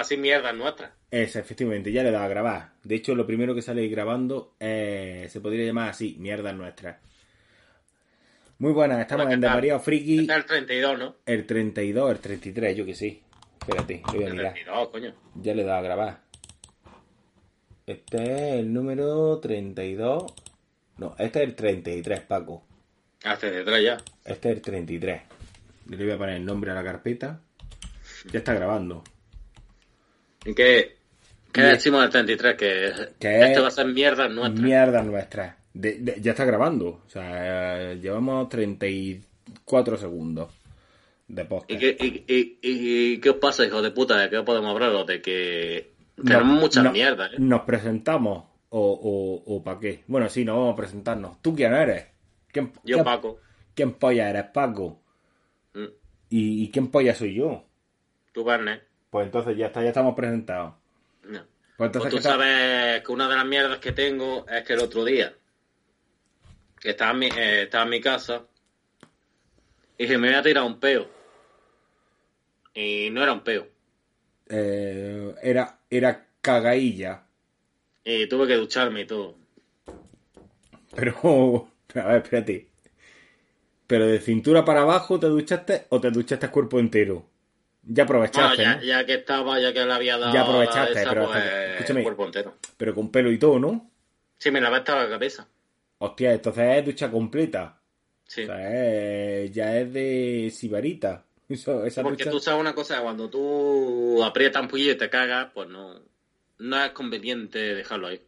Así mierda nuestra. Es, efectivamente, ya le da a grabar. De hecho, lo primero que sale grabando eh, se podría llamar así, mierda nuestra. Muy buenas, estamos Hola, ¿qué en? María Friki. Está el 32, ¿no? El 32, el 33, yo que sí. Espérate, lo voy a El mirar. 32, coño. Ya le da a grabar. Este es el número 32. No, este es el 33, Paco. Hace detrás ya. Este es el 33. Yo le voy a poner el nombre a la carpeta. Ya está grabando. ¿Y qué, qué decimos del 33? Que, Que esto es va a ser mierda nuestra. Mierda nuestra. De- de- ya está grabando. O sea, llevamos 34 segundos de podcast. ¿Y qué, y, y- y- y qué os pasa, hijo de puta? ¿De qué podemos hablaros? De que No, tenemos muchas no, mierdas, ¿eh? ¿Nos presentamos o, o, para qué? Bueno, sí, nos vamos a presentarnos. ¿Tú quién eres? ¿Quién, Yo, quién- Paco. ¿Quién polla eres, Paco? Mm, ¿Y, y quién polla soy yo? Tú, Barney. Pues entonces ya está, ya estamos presentados. No. Pues entonces, Pues tú sabes que una de las mierdas que tengo es que el otro día que estaba en mi, eh, estaba en mi casa y dije, me voy a tirar un peo. Y no era un peo. Eh, era, era cagailla. Y tuve que ducharme y todo. Pero, a ver, espérate. ¿Pero de cintura para abajo te duchaste o te duchaste cuerpo entero? Ya Bueno, aprovechaste, ya, ¿no? ya que estaba, ya que le había dado Ya aprovechaste, esa, pero pues, escúchame. cuerpo entero. Pero con pelo y todo, ¿no? Sí, me lavé hasta la cabeza. Hostia, entonces es ducha completa. Sí. O sea, es- ya es de sibarita. Eso, esa Porque ducha... tú sabes una cosa, cuando tú aprietas un poquillo y te cagas, pues no, no es conveniente dejarlo ahí.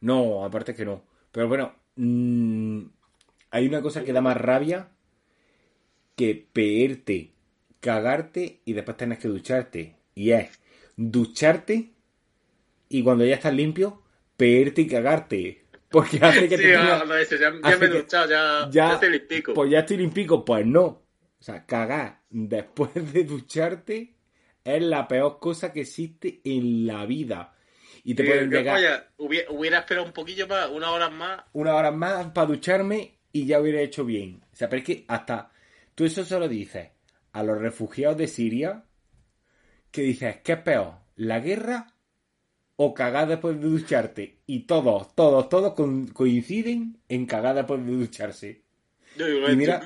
No, aparte que no. Pero bueno, mm, hay una cosa que da más rabia que peerte, cagarte y después tenés que ducharte. Y es ducharte y cuando ya estás limpio, peerte y cagarte. Porque hace que Sí, te ah, no, ya, ya me he duchado, ya, ya, ya estoy limpico. Pues ya estoy limpico, pues no. O sea, cagar después de ducharte es la peor cosa que existe en la vida. Y te Sí, pueden ¿qué llegar polla? Hubiera, hubiera esperado un poquillo más, una hora más. una hora más para ducharme y ya hubiera hecho bien. O sea, pero es que hasta tú eso se lo dices a los refugiados de Siria que dices, ¿qué es peor? ¿La guerra o cagar después de ducharte? Y todos, todos, todos con- coinciden en cagar después de ducharse. Yo digo, Y mira-.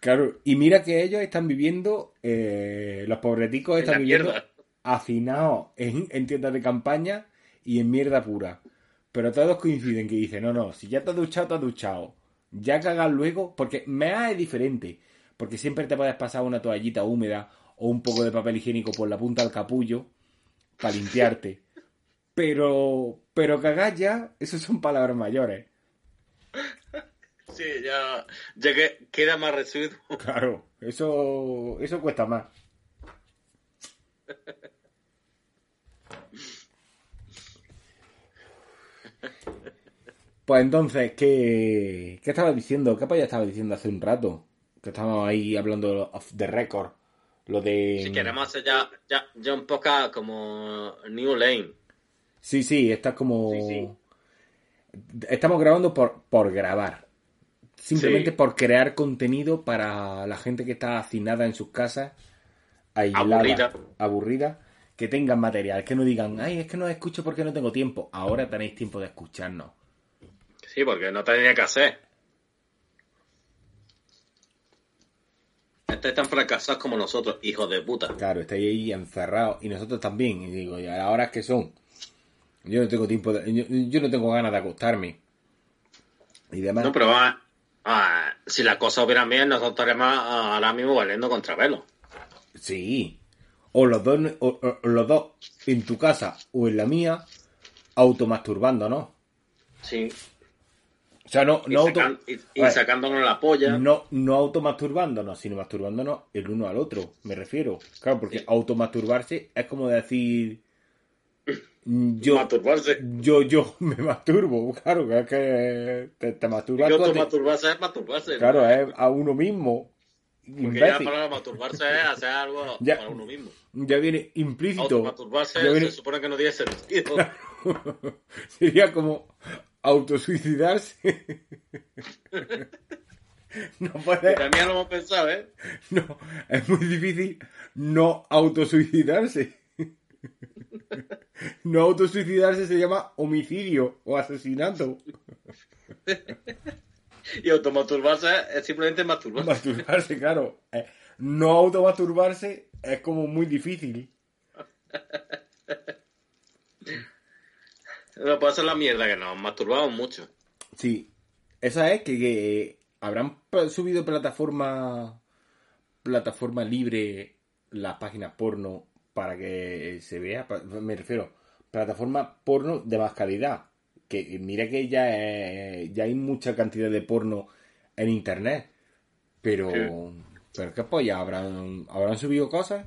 Claro, y mira que ellos están viviendo, eh, los pobreticos están viviendo hacinados en, en tiendas de campaña y en mierda pura. Pero todos coinciden que dicen, no, no, si ya te has duchado, te has duchado. Ya cagas luego, porque mea es diferente. Porque siempre te puedes pasar una toallita húmeda o un poco de papel higiénico por la punta del capullo para limpiarte. Pero, pero cagar ya, eso son palabras mayores. Sí, ya, ya que queda más residuo. Claro, eso, eso cuesta más. Pues entonces, ¿qué, qué estabas diciendo? ¿Qué polla estabas diciendo hace un rato? Que estamos ahí hablando de récord. Lo de. Si queremos hacer ya, ya, ya un poco como New Lane. Sí, sí, está como. Sí, sí. Estamos grabando por, por grabar. Simplemente Sí. por crear contenido para la gente que está hacinada en sus casas, aislada, Aburrida. aburrida, que tengan material, que no digan, ay, es que no escucho porque no tengo tiempo. Ahora tenéis tiempo de escucharnos. Sí, porque no tenía que hacer. Estáis tan fracasados como nosotros, hijos de puta. Claro, estáis ahí encerrados y nosotros también. Y digo, ¿y a las horas que son? Yo no tengo tiempo, de- yo, yo no tengo ganas de acostarme. Y demás. No, pero va, ah, si las cosas hubieran bien, nosotros estaríamos ah, ahora mismo valiendo contra velo. Sí. O los dos, o, o- los dos en tu casa o en la mía, automasturbando, ¿no? Sí. O sea, no, Y, no, auto- y- y ver, sacándonos la polla. no, no automasturbándonos, sino masturbándonos el uno al otro, me refiero. Claro, porque Sí. automasturbarse es como decir yo, Masturbarse. yo, yo me masturbo, claro, que es que te, te masturbas Yo tú a ti. masturbarse es masturbarse. Claro, ¿no? es a uno mismo. Porque ya la Imbécil. palabra masturbarse es hacer algo Ya. para uno mismo. Ya viene implícito. Automasturbarse Ya viene- se supone que no tiene sentido. Sería como autosuicidarse. no puede. También lo hemos pensado, ¿eh? No, es muy difícil no autosuicidarse. No autosuicidarse se llama homicidio o asesinato. Y automasturbarse es simplemente masturbarse. Masturbarse, claro. Eh, No automasturbarse es como muy difícil. No puede ser la mierda que nos masturbamos mucho. Sí. Esa es que, que habrán subido plataforma plataforma libre las páginas porno para que se vea. Me refiero, plataforma porno de más calidad. Que mira que ya, es- ya hay mucha cantidad de porno en internet. Pero, Sí. pero qué polla, habrán, habrán subido cosas.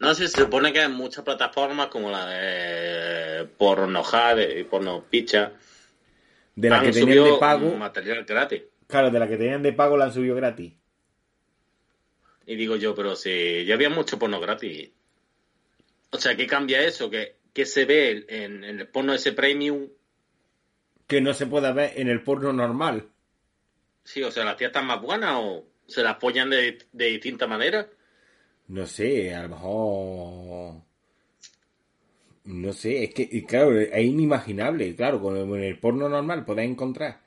No sé, se supone que hay muchas plataformas como la de Pornojad y Pornopicha De han que tenían de pago. material gratis. Claro, de las que tenían de pago la han subido gratis. Y digo yo, pero si ya había mucho porno gratis. O sea, ¿qué cambia eso? ¿Qué, qué se ve en, en el porno ese premium? Que no se pueda ver en el porno normal. Sí, o sea, ¿las tías están más buenas o se las apoyan de, de distinta manera? No sé, a lo mejor. No sé, es que, claro, es inimaginable. Claro, con el, porno normal podéis encontrar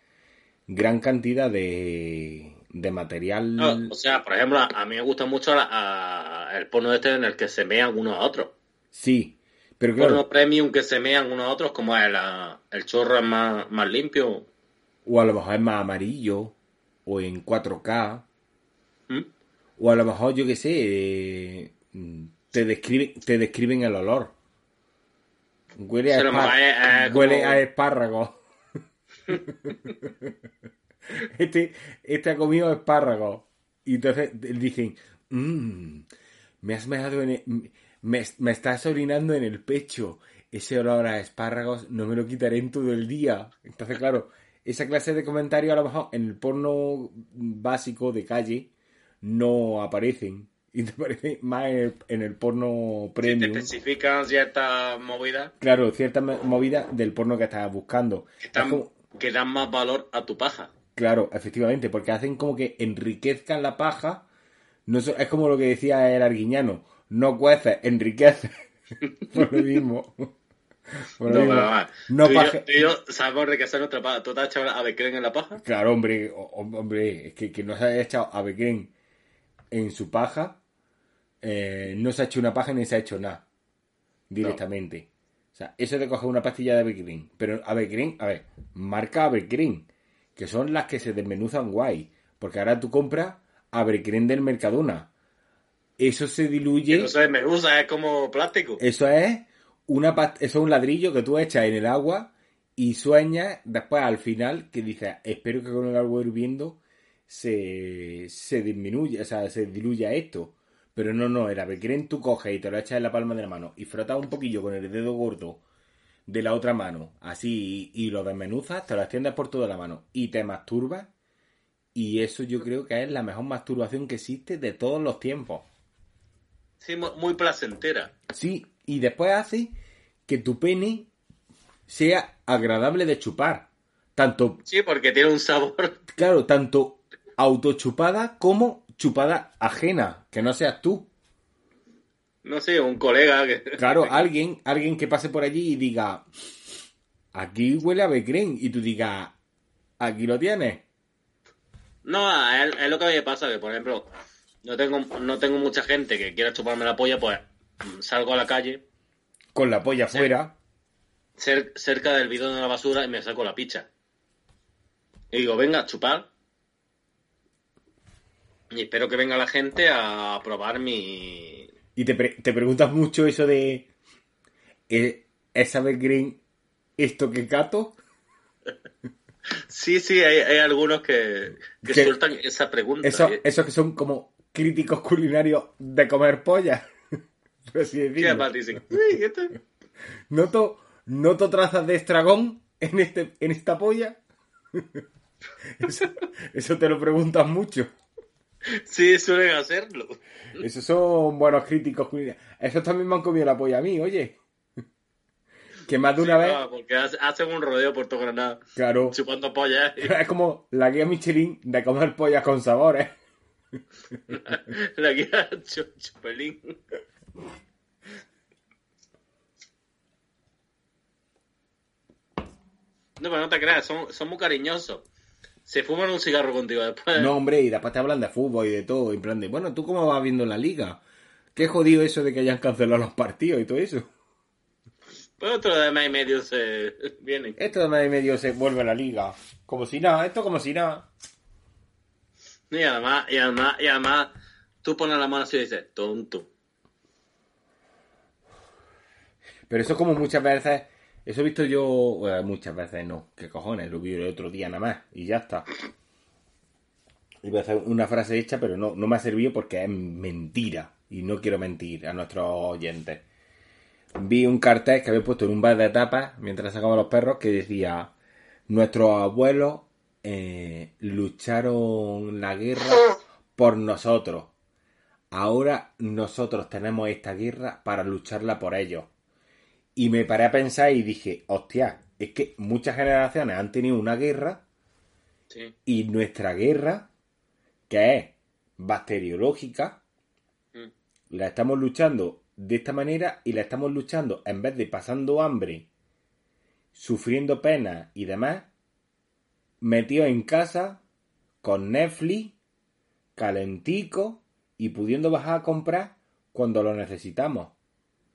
gran cantidad de, de material. No, o sea, por ejemplo, a, mí me gusta mucho la- a- el porno este en el que se mean unos a otros. Sí, pero claro, Porno premium que se mean unos a otros, como el, el chorro es más, más limpio. o a lo mejor es más amarillo, o en 4K, ¿Mm? O a lo mejor, yo qué sé, eh, te, describen, te describen el olor. Huele a, espar- es, eh, huele como- a espárrago. este, este ha comido espárragos. Y entonces dicen, "Mm, me has meado en el- me, me estás orinando en el pecho. Ese olor a espárragos no me lo quitaré en todo el día. Entonces, claro, esa clase de comentarios a lo mejor en el porno básico de calle no aparecen. Y te aparecen más en el, en el porno Si te premium. especifican ciertas movidas Claro, cierta me- movida del porno que estás buscando. que Es dan, como- que dan más valor a tu paja. Claro, efectivamente, porque hacen como que enriquezcan la paja. No es como lo que decía el arguiñano, no cueces, enriqueces. Por lo mismo. Por lo No, mismo. No tú, y yo, paje- tú y yo sabemos enriquecer nuestra paja. ¿Tú te has echado a Becren en la paja? Claro, hombre, hombre, es que, que no se haya echado a Becren en su paja, eh, no se ha hecho una paja ni se ha hecho nada directamente. O sea, eso de coger una pastilla de Becren, pero Becren, a ver, marca Becren, que son las que se desmenuzan guay, porque ahora tú compras Becren del Mercadona. Eso se diluye. Entonces me gusta, es como plástico. Eso es una eso es un ladrillo que tú echas en el agua y sueñas después al final que dices, espero que con el agua hirviendo se, se disminuya, o sea, se diluya esto. Pero no, no, era Becren tú coges y te lo echas en la palma de la mano y frotas un poquillo con el dedo gordo de la otra mano, así, y, y lo desmenuzas, te lo extiendes por toda la mano y te masturbas Y eso yo creo que es la mejor masturbación que existe de todos los tiempos. Sí, mu- muy placentera. Sí, y después hace que tu pene sea agradable de chupar. Tanto, Sí, porque tiene un sabor. claro, tanto autochupada como chupada ajena, que no seas tú. No sé, un colega que. Claro, alguien, alguien que pase por allí y diga, aquí huele a Becren, y tú digas, aquí lo tienes. No, es, es lo que a mí me pasa, que por ejemplo, no tengo, no tengo mucha gente que quiera chuparme la polla, pues mm, salgo a la calle, Con la polla fuera. cer- cerca del bidón de la basura y me saco la picha. Y digo, venga, chupar. Y espero que venga la gente a probar mi... Y te, pre- te preguntas mucho eso de, ¿eh, ¿es a Becren esto que cato? Sí, sí, hay, hay algunos que, que Que- sueltan esa pregunta. Eso, ¿eh? esos que son como críticos culinarios de comer polla. Así decirlo. además dicen, "Uy, esto-". ¿Noto, noto trazas de estragón en, este, en esta polla? Eso, eso te lo preguntas mucho. Sí, suelen hacerlo. Esos son buenos críticos. Esos también me han comido la polla a mí, oye. Que más de una Sí, vez, porque hace- hacen un rodeo por todo Granada, claro, chupando pollas. es como la guía Michelin de comer pollas con sabores. La guía Chu- Chupelín. No, pero no te creas, son, son muy cariñosos. Se fuman un cigarro contigo después. No, hombre, y después te hablan de fútbol y de todo. En plan de, bueno, ¿tú cómo vas viendo la liga? Qué jodido eso de que hayan cancelado los partidos y todo eso. Pero otro de mes y medio se vienen. Esto de medio y medio se vuelve a la liga. Como si nada, esto como si nada. Y además, y además, y además, tú pones la mano así y dices, tonto. Pero eso como muchas veces, eso he visto yo, eh, muchas veces no, qué cojones, lo vi el otro día nada más y ya está. Iba a hacer una frase hecha, pero no, no me ha servido porque es mentira y no quiero mentir a nuestros oyentes. Vi un cartel que había puesto en un bar de tapas mientras sacaban los perros que decía nuestros abuelos eh, lucharon la guerra por nosotros. Ahora nosotros tenemos esta guerra para lucharla por ellos. Y me paré a pensar y dije, hostia, es que muchas generaciones han tenido una guerra Sí. y nuestra guerra, que es bacteriológica, Mm. la estamos luchando de esta manera y la estamos luchando en vez de pasando hambre, sufriendo penas y demás, metidos en casa, con Netflix, calentico y pudiendo bajar a comprar cuando lo necesitamos.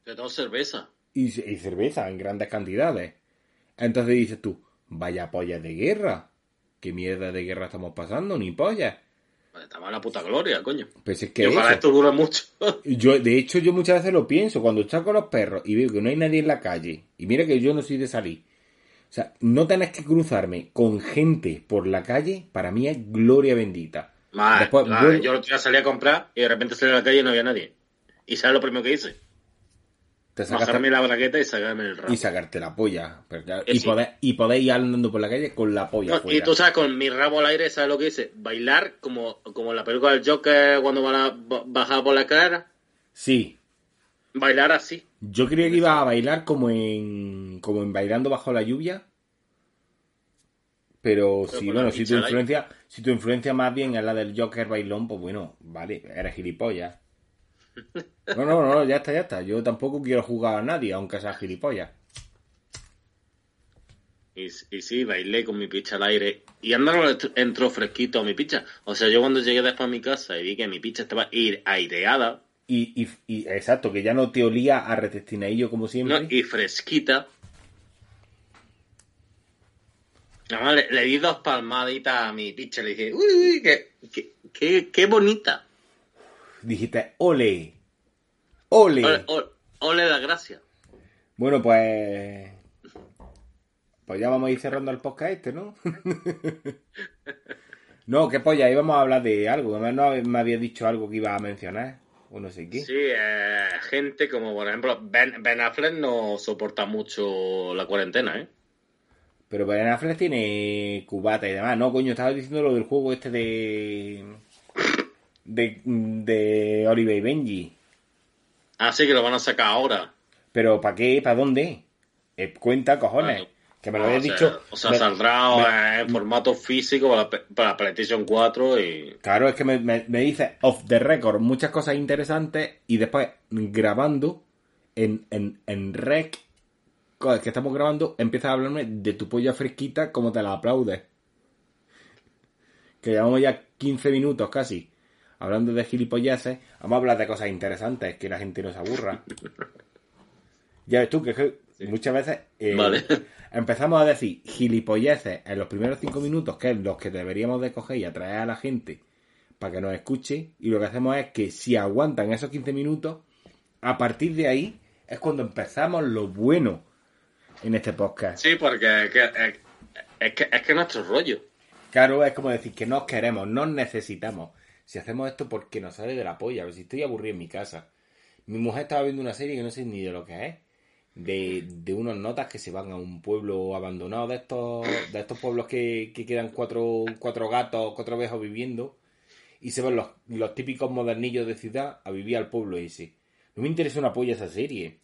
Todo cerveza. Y, y cerveza en grandes cantidades. Entonces dices tú, vaya pollas de guerra. ¿Qué mierda de guerra estamos pasando? Ni pollas. Pues Estamos en la puta gloria, coño. Pues es Y que ojalá eso. esto dure mucho. Yo, de hecho, yo muchas veces lo pienso. Cuando estoy con los perros y veo que no hay nadie en la calle, y mira que yo no soy de salir. O sea, no tenés que cruzarme con gente por la calle, para mí es gloria bendita. Más, Después vuelvo- yo salí a comprar y de repente salí a la calle y no había nadie. ¿Y sabes lo primero que hice? Te sacas Bajarme la bragueta y sacarme el rabo. y sacarte la polla. Pero Que y, sí. podés, y podéis ir andando por la calle con la polla No, y tú sabes, con mi rabo al aire, ¿sabes lo que hice? Bailar como, como en la película del Joker cuando van a ba- bajar por la escalera. Sí, Bailar así. Yo creía que iba a bailar como en como en bailando bajo la lluvia. Pero, Pero si bueno, si tu influencia, si tu influencia más bien es la del Joker bailón, pues bueno, vale, eres gilipollas. No, no, no, ya está, ya está. Yo tampoco quiero jugar a nadie, aunque sea gilipollas. Y, y sí, bailé con mi picha al aire. Y andaron entró fresquito a mi picha. O sea, yo cuando llegué después a mi casa y vi que mi picha estaba ir- aireada Y, y, y exacto, que ya no te olía a retestinaillo como ¿no? siempre. y fresquita. Además, le, le di dos palmaditas a mi picha. Le dije, uy, uy, qué, qué, qué, qué bonita. Dijiste, ole, ole. Ole, ole, ole la gracia. Bueno, pues. Pues ya vamos a ir cerrando el podcast este, ¿no? no, qué polla, íbamos a hablar de algo. Además, no me había dicho algo que iba a mencionar. O no sé qué. Sí, eh, gente como, por ejemplo, Ben, ben Affleck no soporta mucho la cuarentena, ¿eh? Pero Ben Affleck tiene cubata y demás. No, coño, estaba diciendo lo del juego este de. De. de Oliver y Benji. Ah, sí, que lo van a sacar ahora. Pero ¿para qué? ¿Para dónde? Eh, cuenta, cojones. Bueno, que me lo habías sea, dicho. O sea, me- saldrá me- en formato físico para, la- para PlayStation 4 y. Claro, es que me, me, me dice off the record muchas cosas interesantes y después grabando en, en, en rec, que estamos grabando, empiezas a hablarme de tu polla fresquita como te la aplaudes. Que llevamos ya 15 minutos casi hablando de gilipolleces. Vamos a hablar de cosas interesantes, que la gente no se aburra. Ya ves tú que, es que muchas veces eh, Vale. empezamos a decir gilipolleces en los primeros 5 minutos, que es los que deberíamos de coger y atraer a la gente para que nos escuche. Y lo que hacemos es que si aguantan esos 15 minutos, a partir de ahí es cuando empezamos lo bueno en este podcast. Sí, porque es que, es, es que, es que nuestro rollo. Claro, es como decir que nos queremos, nos necesitamos. Si hacemos esto porque nos sale de la polla, pero si estoy aburrido en mi casa. Mi mujer estaba viendo una serie que no sé ni de lo que es. De, de unos notas que se van a un pueblo abandonado de estos, de estos pueblos que, que quedan cuatro, cuatro gatos, cuatro ovejos viviendo. Y se van los, los típicos modernillos de ciudad a vivir al pueblo ese. No me interesa una polla esa serie.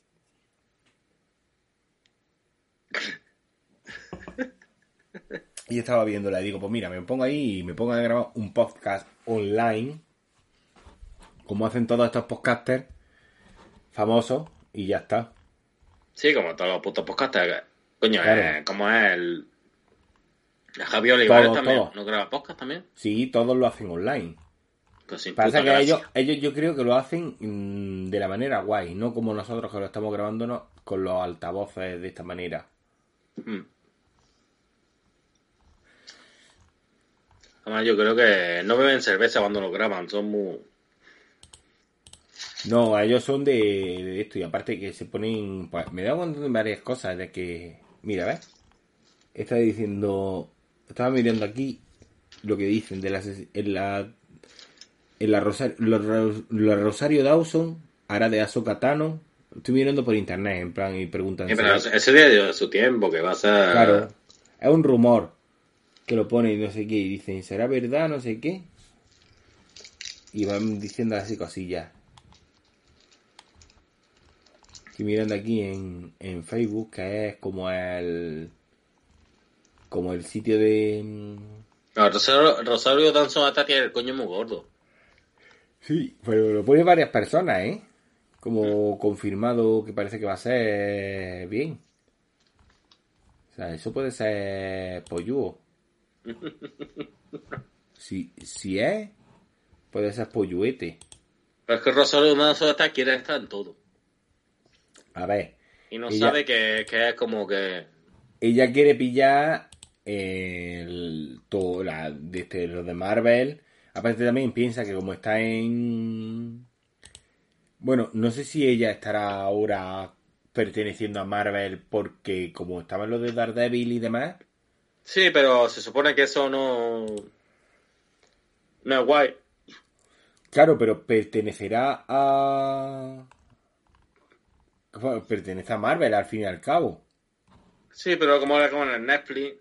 Y yo estaba viéndola y digo, pues mira, me pongo ahí y me pongo a grabar un podcast online, como hacen todos estos podcasters famosos, y ya está. Sí, como todos los putos podcasters. Coño, Claro. eh, como es el. Javier Olivares también. ¿No graba podcast también? Sí, todos lo hacen online. Pues Pasa que ellos, ellos yo creo que lo hacen mm, de la manera guay, no como nosotros que lo estamos grabándonos con los altavoces de esta manera. Mm. Además, yo creo que no beben cerveza cuando lo graban, son muy. No, ellos son de, de esto y aparte que se ponen... Pues, me da cuenta de varias cosas, de que... Mira, ¿ves? Estaba diciendo... Estaba mirando aquí lo que dicen de las... En la... En la, Rosario, la, Ro- la Rosario Dawson hará de Ahsoka Tano. Estoy mirando por internet, en plan, y preguntan... Sí, pero ese día de su tiempo, que va a ser. Claro, es un rumor que lo pone y no sé qué, y dicen, ¿será verdad? No sé qué. Y van diciendo así cosillas. Estoy mirando aquí en, en Facebook, que es como el... Como el sitio de... mm, No, Rosario, Rosario hasta tiene el coño muy gordo. Sí, pero lo pone varias personas, ¿eh? Como confirmado que parece que va a ser bien. O sea, eso puede ser polluo. Si, si es, puede ser polluete. Pero es que Rosario Dawson hasta quiere estar en todo. A ver, Y no Ella- sabe que, que es como que. ella quiere pillar el, todo la, este, lo de Marvel. Aparte también piensa que como está en... Bueno, no sé si ella estará ahora perteneciendo a Marvel porque como estaba en lo de Daredevil y demás. Sí, pero se supone que eso no. No es guay. Claro, pero pertenecerá a... Bueno, Pertenece a Marvel al fin y al cabo. Sí, pero como ahora como en el Netflix.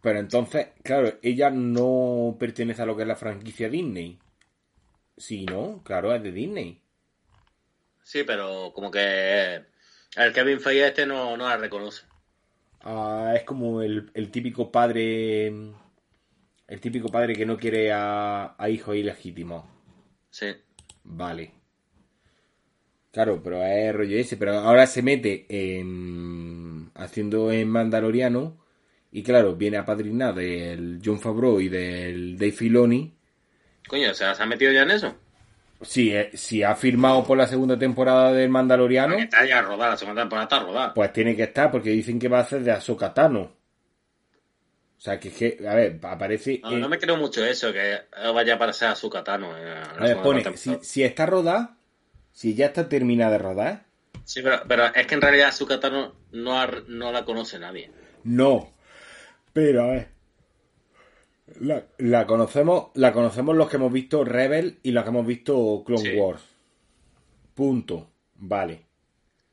Pero entonces, claro, ella no pertenece a lo que es la franquicia Disney. Sí, ¿no? Claro, es de Disney. Sí, pero como que. El Kevin Feige este no, no la reconoce. Ah, es como el, el típico padre... El típico padre que no quiere a, a hijos ilegítimos. Sí. Vale. Claro, pero es rollo ese. Pero ahora se mete en... Haciendo en Mandaloriano. Y claro, viene apadrinado del John Favreau y del Dave Filoni. Coño, ¿se ha metido ya en eso? Si, eh, si ha firmado por la segunda temporada del Mandaloriano, Que está ya rodada, la segunda temporada está rodada. pues tiene que estar, porque dicen que va a ser de Ahsoka Tano. O sea, que es que, a ver, aparece... No, me creo mucho eso, que vaya para ser a catano. en la a ver, pone, si, si está rodada, si ya está terminada de rodar, Sí, pero, pero es que en realidad su catano no, ha- no la conoce nadie. no. Pero, a ver... La, la conocemos la conocemos los que hemos visto Rebel y los que hemos visto Clone Sí. Wars. Punto. Vale.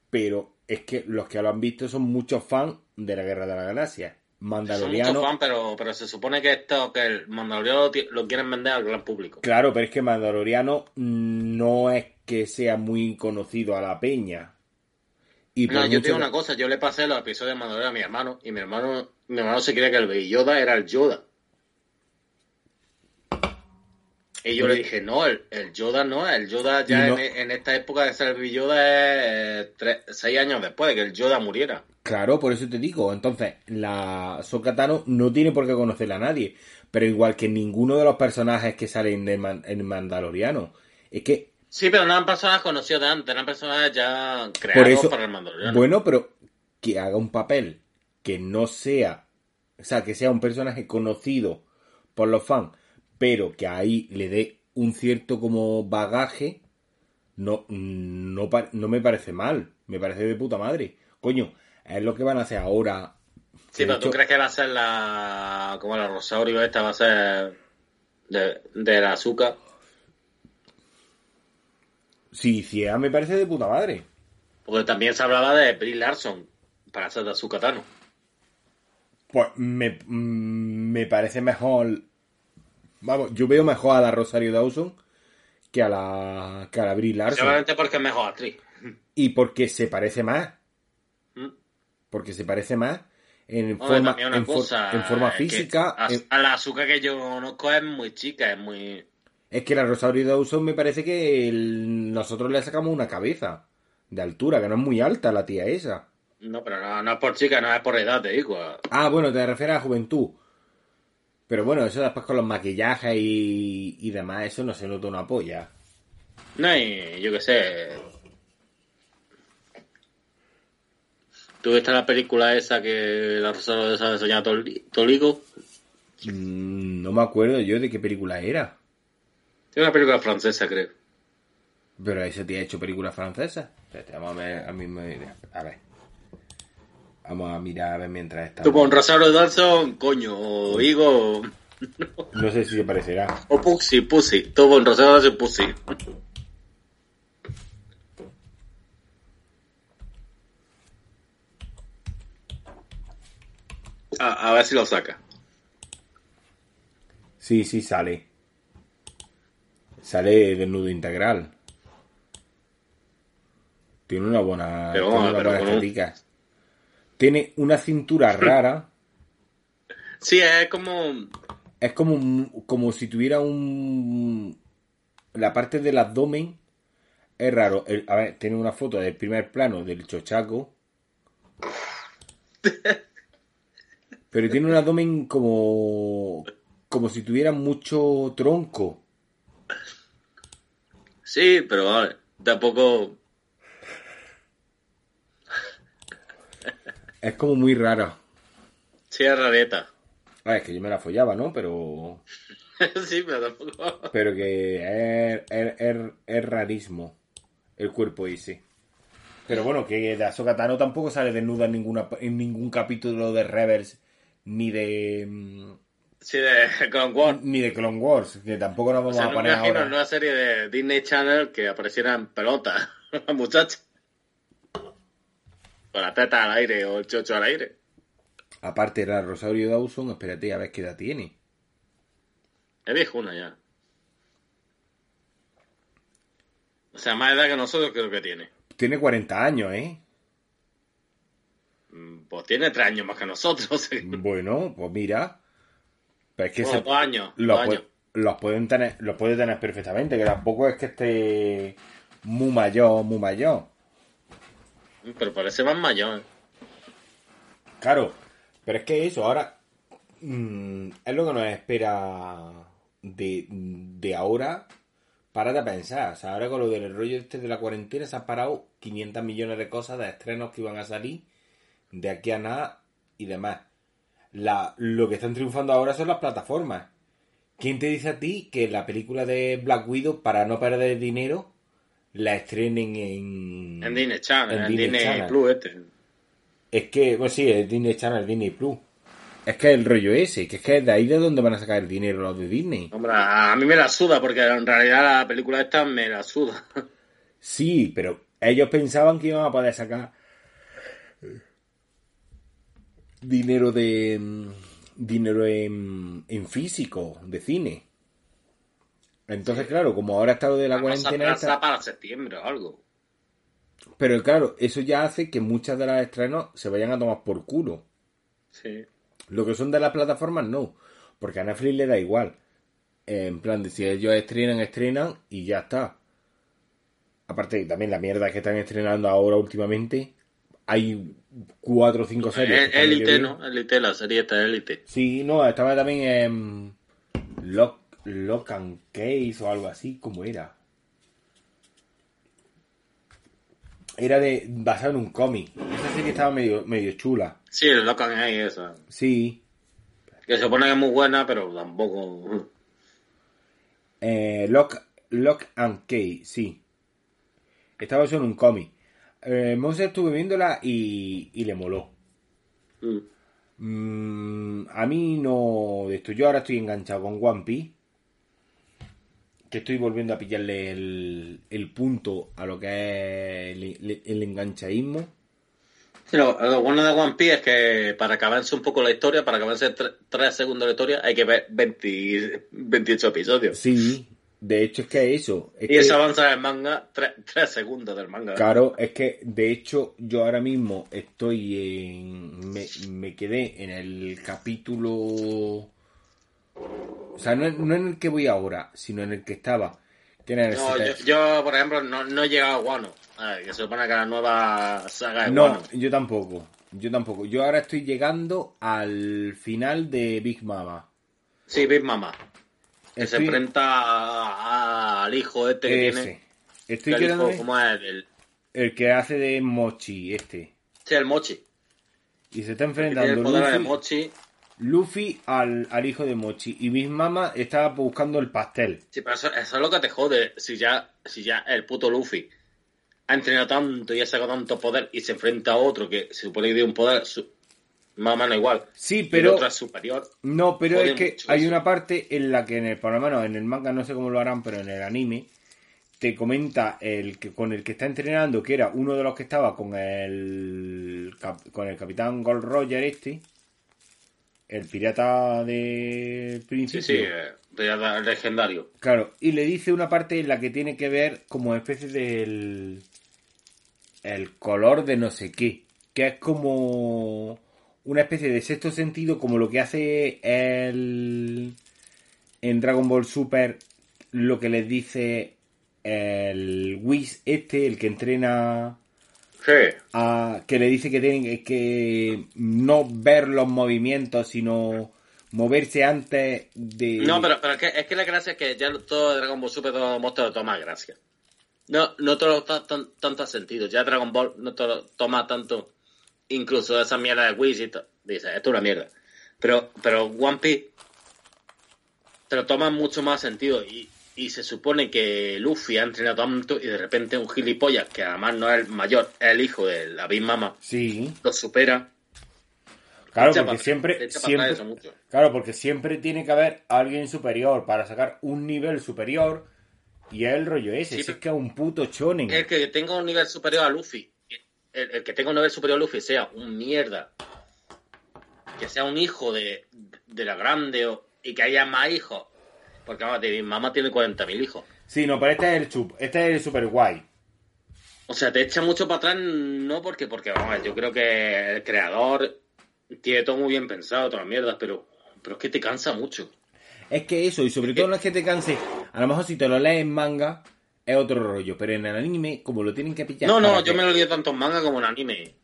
Pero es que los que lo han visto son muchos fans de la Guerra de la Galaxia. Son Mandaloriano. muchos fans, pero, pero se supone que esto, que el Mandaloriano lo, quieren vender al gran público. Claro, pero es que Mandaloriano no es que sea muy conocido a la peña. Y No, yo te digo que- una cosa, yo le pasé los episodios de Mandalorian a mi hermano, y mi hermano, mi hermano se creía que el Baby Yoda era el Yoda. Y yo le dije, no, el, el Yoda no, el Yoda ya no- en, en esta época de ser el Yoda es eh, tres- seis años después de que el Yoda muriera. Claro, por eso te digo. Entonces, la Sokatano no tiene por qué conocerla a nadie. Pero igual que ninguno de los personajes que salen en, Man- en Mandaloriano. Es que, Sí, pero no eran personas conocidas de antes, eran personas ya por eso. para el Mandaloriano. Bueno, pero que haga un papel que no sea. O sea, que sea un personaje conocido por los fans, pero que ahí le dé un cierto como bagaje. No, no, no me parece mal. Me parece de puta madre. Coño, es lo que van a hacer ahora. Sí, pero ¿tú crees que va a ser la. como la Rosario esta va a ser. de, de la azúcar? Sí, sí, me parece de puta madre. Porque también se hablaba de Brie Larson para ser de Azukatano. Pues me, mm, me parece mejor. Vamos, yo veo mejor a la Rosario Dawson que a la, que a la Brie Larson. Seguramente porque es mejor actriz. Y porque se parece más. ¿Mm? Porque se parece más en Hombre, forma, en, for- cosa, en forma que física. a, en- a la azúcar que yo conozco es muy chica, es muy. es que la Rosario Dawson me parece que el- nosotros le sacamos una cabeza de altura, que no es muy alta la tía esa. No, pero no, no es por chica, no es por edad, te digo. Ah, bueno, te refieres a juventud. Pero bueno, eso después con los maquillajes y, y demás, eso no se nota una polla. No, y yo qué sé. ¿Tú viste la película esa que la Rosario de Soñar Toligo? Mm, no me acuerdo yo de qué película era. Es una película francesa, creo. Pero ese tía ha hecho películas francesas. Espérate, vamos a ver a mí me- A ver. Vamos a mirar a ver mientras está. Tú con Rosario Dawson, coño, o Higo, No sé si se parecerá. o Pussy, Pussy. Tú con Rosario Dawson, Pussy. A, a ver si lo saca. Sí, sí, sale. Sale desnudo integral. Tiene una buena, Pero tiene una pero buena con un-. Tiene una cintura rara. Sí, es como... Es como, un- como si tuviera un... La parte del abdomen es raro. El- a ver, tiene una foto del primer plano del chochaco. Pero tiene un abdomen como... Como si tuviera mucho tronco. Sí, pero ver, tampoco... Es como muy rara. Sí, es rareta. A ver, es que yo me la follaba, ¿no? Pero... sí, pero tampoco... Pero que es, es, es- es rarísimo el cuerpo ese. Pero bueno, que de Ahsoka Tano tampoco sale desnuda en, ninguna, en ningún capítulo de Rebels ni de mm, Sí, de Clone Wars. ni de Clone Wars, que tampoco nos O vamos sea, a no me poner imagino ahora. en una serie de Disney Channel que aparecieran pelotas, muchachos. Con la teta al aire o el chocho al aire. Aparte era Rosario Dawson, espérate a ver qué edad tiene. Es viejuna ya. O sea, más edad que nosotros creo que tiene. Tiene 40 años, ¿eh? Mm, Pues tiene tres años más que nosotros. Bueno, pues mira. Pero es que Bueno, se- dos años. los, dos pu- años. los pueden tener, los puede tener perfectamente, que tampoco es que esté muy mayor, muy mayor. Pero parece más mayor. Claro, pero es que eso, ahora mm, es lo que nos espera de, de ahora. Párate a pensar, o sea, ahora con lo del rollo este de la cuarentena se han parado 500 millones de cosas de estrenos que iban a salir de aquí a nada y demás. Lo que están triunfando ahora son las plataformas. ¿Quién te dice a ti que la película de Black Widow, para no perder dinero, la estrenen en... En Disney Channel, en en, Disney Disney, Channel. Plus este. Es que, pues sí, es Disney Channel, Disney Plus. Es que el rollo ese, que es que es de ahí de donde van a sacar el dinero los de Disney. Hombre, a mí me la suda porque en realidad la película esta me la suda. Sí, pero ellos pensaban que iban a poder sacar dinero de mm, dinero en, en físico, de cine. Entonces, claro, como ahora está lo de la Vamos a cuarentena esta- para septiembre o algo. pero claro, eso ya hace que muchas de las estrenos se vayan a tomar por culo. Sí. Lo que son de las plataformas, no. Porque a Netflix le da igual. En plan, de si ellos estrenan, estrenan y ya está. Aparte, también la mierda que están estrenando ahora últimamente. Hay cuatro o cinco series. Élite. ¿no? Élite, la serie esta Élite. Sí, no, estaba también en Lock, Lock and Case o algo así, como era. Era de basado en un cómic. Esa serie estaba medio, medio chula. Sí, el Locan ahí, esa. Sí. Que se supone que es muy buena, pero tampoco. Eh, Lock, Lock and Key, sí. Estaba basado en un cómic. Eh, Monse estuve viéndola y, y le moló. Mm. Mm, a mí no de esto. Yo ahora estoy enganchado con One Piece. Que estoy volviendo a pillarle el, el punto a lo que es el, el enganchaísmo. Sí, lo, lo bueno de One Piece es que para acabarse un poco la historia, para acabarse tre- tres segundos de la historia, hay que ver 20 28 episodios. Sí, de hecho es que eso. Es y que, eso avanza en el manga, tre- tres segundos del manga. Claro, es que de hecho yo ahora mismo estoy en... Me, me quedé en el capítulo... O sea, no, en- no en el que voy ahora, sino en el que estaba. No, yo, yo, por ejemplo, no, no he llegado a Guano. A ver, que se supone que la nueva saga de No, Guano. yo tampoco. Yo tampoco. Yo ahora estoy llegando al final de Big Mama. Sí, Big Mama. Que se enfrenta a- a- al hijo este que Ese. tiene. Estoy el hijo, ¿cómo es? El, el que hace de Mochi, este. sí, el Mochi. Y se está enfrentando el poder de Mochi. Luffy al, al hijo de Mochi. Y Big Mama está buscando el pastel. Sí, pero eso, eso es lo que te jode. Si ya, si ya el puto Luffy ha entrenado tanto y ha sacado tanto poder y se enfrenta a otro que se supone que tiene un poder su- más o menos igual. Sí, y el pero... otro es superior. No, pero es que hay eso. una parte en la que en el, por lo menos en el manga no sé cómo lo harán, pero en el anime te comenta el que con el que está entrenando, que era uno de los que estaba con el con el capitán Gold Roger este, el pirata de Sí, principio. sí, eh, de- el legendario. Claro, y le dice una parte en la que tiene que ver como especie del el color de no sé qué, que es como una especie de sexto sentido como lo que hace el en Dragon Ball Super lo que les dice el Whis este, el que entrena Sí. a, que le dice que tienen que- no ver los movimientos, sino moverse antes de No, pero, pero es, que, es que la gracia es que ya todo Dragon Ball Super, todo monstruo lo toma gracia. No, no da tan, tanto sentido. Ya Dragon Ball no te lo toma tanto, incluso esa mierda de Whis y todo. Dice, esto es una mierda. Pero, pero One Piece te lo toma mucho más sentido. Y, y se supone que Luffy ha entrenado tanto y de repente un gilipollas, que además no es el mayor, es el hijo de la Big Mama, Sí, lo supera. claro, porque siempre, siempre, claro, porque siempre tiene que haber alguien superior para sacar un nivel superior y es el rollo ese, Sí, si es que es un puto chonen. El que tenga un nivel superior a Luffy, el, el que tenga un nivel superior a Luffy sea un mierda, que sea un hijo de, de la grande o- y que haya más hijos, porque vamos, mi mamá tiene 40.000 hijos. Sí, no, pero este es el chup, este es el super guay. O sea, te echa mucho para atrás, no porque, porque vamos, yo creo que el creador tiene todo muy bien pensado, todas las mierdas, pero, pero es que te cansa mucho. Es que eso, y sobre todo no es que te canse, a lo mejor si te lo lees en manga es otro rollo, pero en el anime, como lo tienen que pillar. No, no, yo que- me lo leo tanto en manga como en anime.